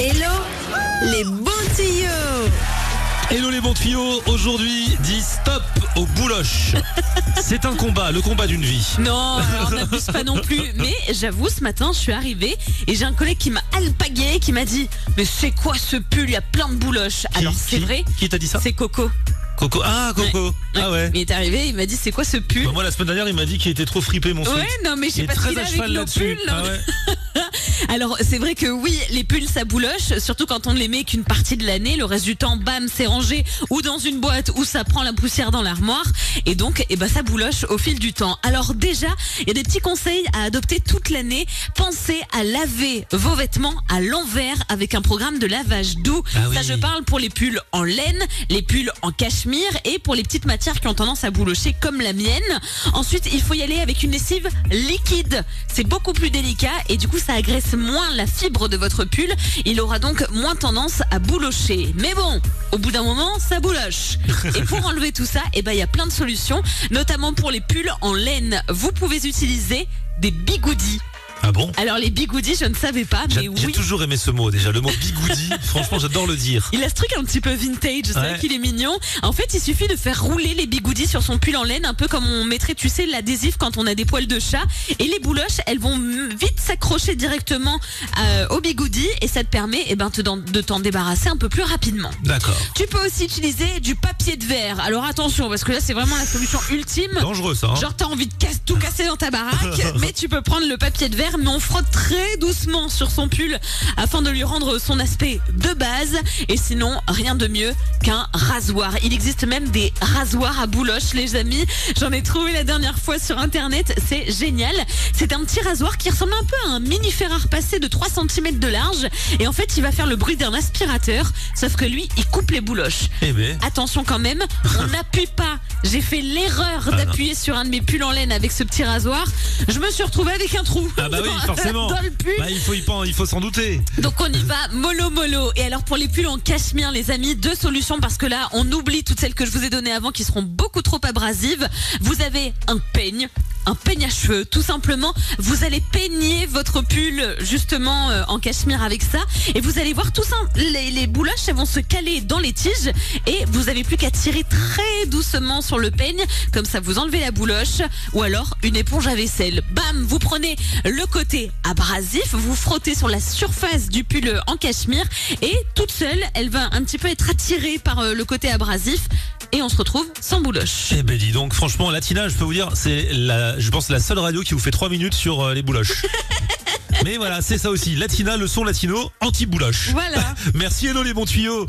Hello les bons tuyaux Hello les bons tuyaux, aujourd'hui dit stop aux bouloches. C'est un combat, le combat d'une vie. Non, on n'abuse pas non plus. Mais j'avoue, ce matin, je suis arrivée et j'ai un collègue qui m'a alpagué, qui m'a dit Mais c'est quoi ce pull? Il y a plein de bouloches. Qui- Alors, c'est qui- vrai, Qui t'a dit ça? C'est Coco. Coco. Ah, Coco. Ah ouais. Il est arrivé, il m'a dit C'est quoi ce pull Bah, moi, la semaine dernière, il m'a dit qu'il était trop fripé, mon Ouais, non, mais je sais pas ce très à avec cheval là-dessus. pulls. Ah ouais. Alors, c'est vrai que oui, les pulls, ça bouloche, surtout quand on ne les met qu'une partie de l'année. Le reste du temps, bam, c'est rangé ou dans une boîte où ça prend la poussière dans l'armoire. Et donc, eh ben, ça bouloche au fil du temps. Alors déjà, il y a des petits conseils à adopter toute l'année. Pensez à laver vos vêtements à l'envers avec un programme de lavage doux. Ah oui. Ça, je parle pour les pulls en laine, les pulls en cachemire et pour les petites matières qui ont tendance à boulocher comme la mienne. Ensuite, il faut y aller avec une lessive liquide. C'est beaucoup plus délicat et du coup, ça agresse moins la fibre de votre pull. Il aura donc moins tendance à boulocher. Mais bon, au bout d'un moment, ça bouloche. Et pour enlever tout ça, eh ben, il y a plein de solutions, notamment pour les pulls en laine. Vous pouvez utiliser des bigoudis. Ah bon Alors les bigoudis, je ne savais pas, J'ai mais j'ai oui. toujours aimé ce mot déjà, le mot bigoudi. franchement, j'adore le dire. Il a ce truc un petit peu vintage, c'est vrai Ouais. qu'il est mignon. En fait, il suffit de faire rouler les bigoudis sur son pull en laine, un peu comme on mettrait, tu sais, l'adhésif quand on a des poils de chat. Et les bouloches, elles vont vite s'accrocher directement euh, aux bigoudis et ça te permet eh ben, te- de t'en débarrasser un peu plus rapidement. D'accord. Tu peux aussi utiliser du papier de verre. Alors attention, parce que là, c'est vraiment la solution ultime. Dangereux ça. Hein Genre t'as envie de casse- tout casser dans ta baraque, mais tu peux prendre le papier de verre, mais on frotte très doucement sur son pull afin de lui rendre son aspect de base. Et sinon, rien de mieux qu'un rasoir. Il existe même des rasoirs à bouloche, les amis. J'en ai trouvé la dernière fois sur internet. C'est génial. C'est un petit rasoir qui ressemble un peu à un mini fer à repasser de 3 cm de large. Et en fait, il va faire le bruit d'un aspirateur. Sauf que lui, il coupe les bouloches. Eh ben. Attention quand même, on n'appuie pas. J'ai fait l'erreur Ah, d'appuyer sur un de mes pulls en laine avec ce petit rasoir. Je me suis retrouvée avec un trou. Ah bah oui, dans- forcément. Dans le pull. Bah, il faut y il faut s'en douter. Donc on y va mollo mollo. Et alors pour les pulls en cachemire, les amis, deux solutions parce que là on oublie toutes celles que je vous ai données avant qui seront beaucoup trop abrasives. Vous avez un peigne. Un peigne à cheveux, tout simplement. Vous allez peigner votre pull justement euh, en cachemire avec ça, et vous allez voir tout ça. Les, les bouloches, elles vont se caler dans les tiges, et vous avez plus qu'à tirer très doucement sur le peigne, comme ça vous enlevez la bouloche, ou alors une éponge à vaisselle. Bam, vous prenez le côté abrasif, vous frottez sur la surface du pull en cachemire, et toute seule, elle va un petit peu être attirée par euh, le côté abrasif, et on se retrouve sans bouloche. Eh ben dis donc, franchement, Latina, je peux vous dire, c'est la, je pense la seule radio qui vous fait 3 minutes sur euh, les bouloches. Mais voilà, c'est ça aussi. Latina, le son latino, anti-bouloche. Voilà. Merci Hello les bons tuyaux.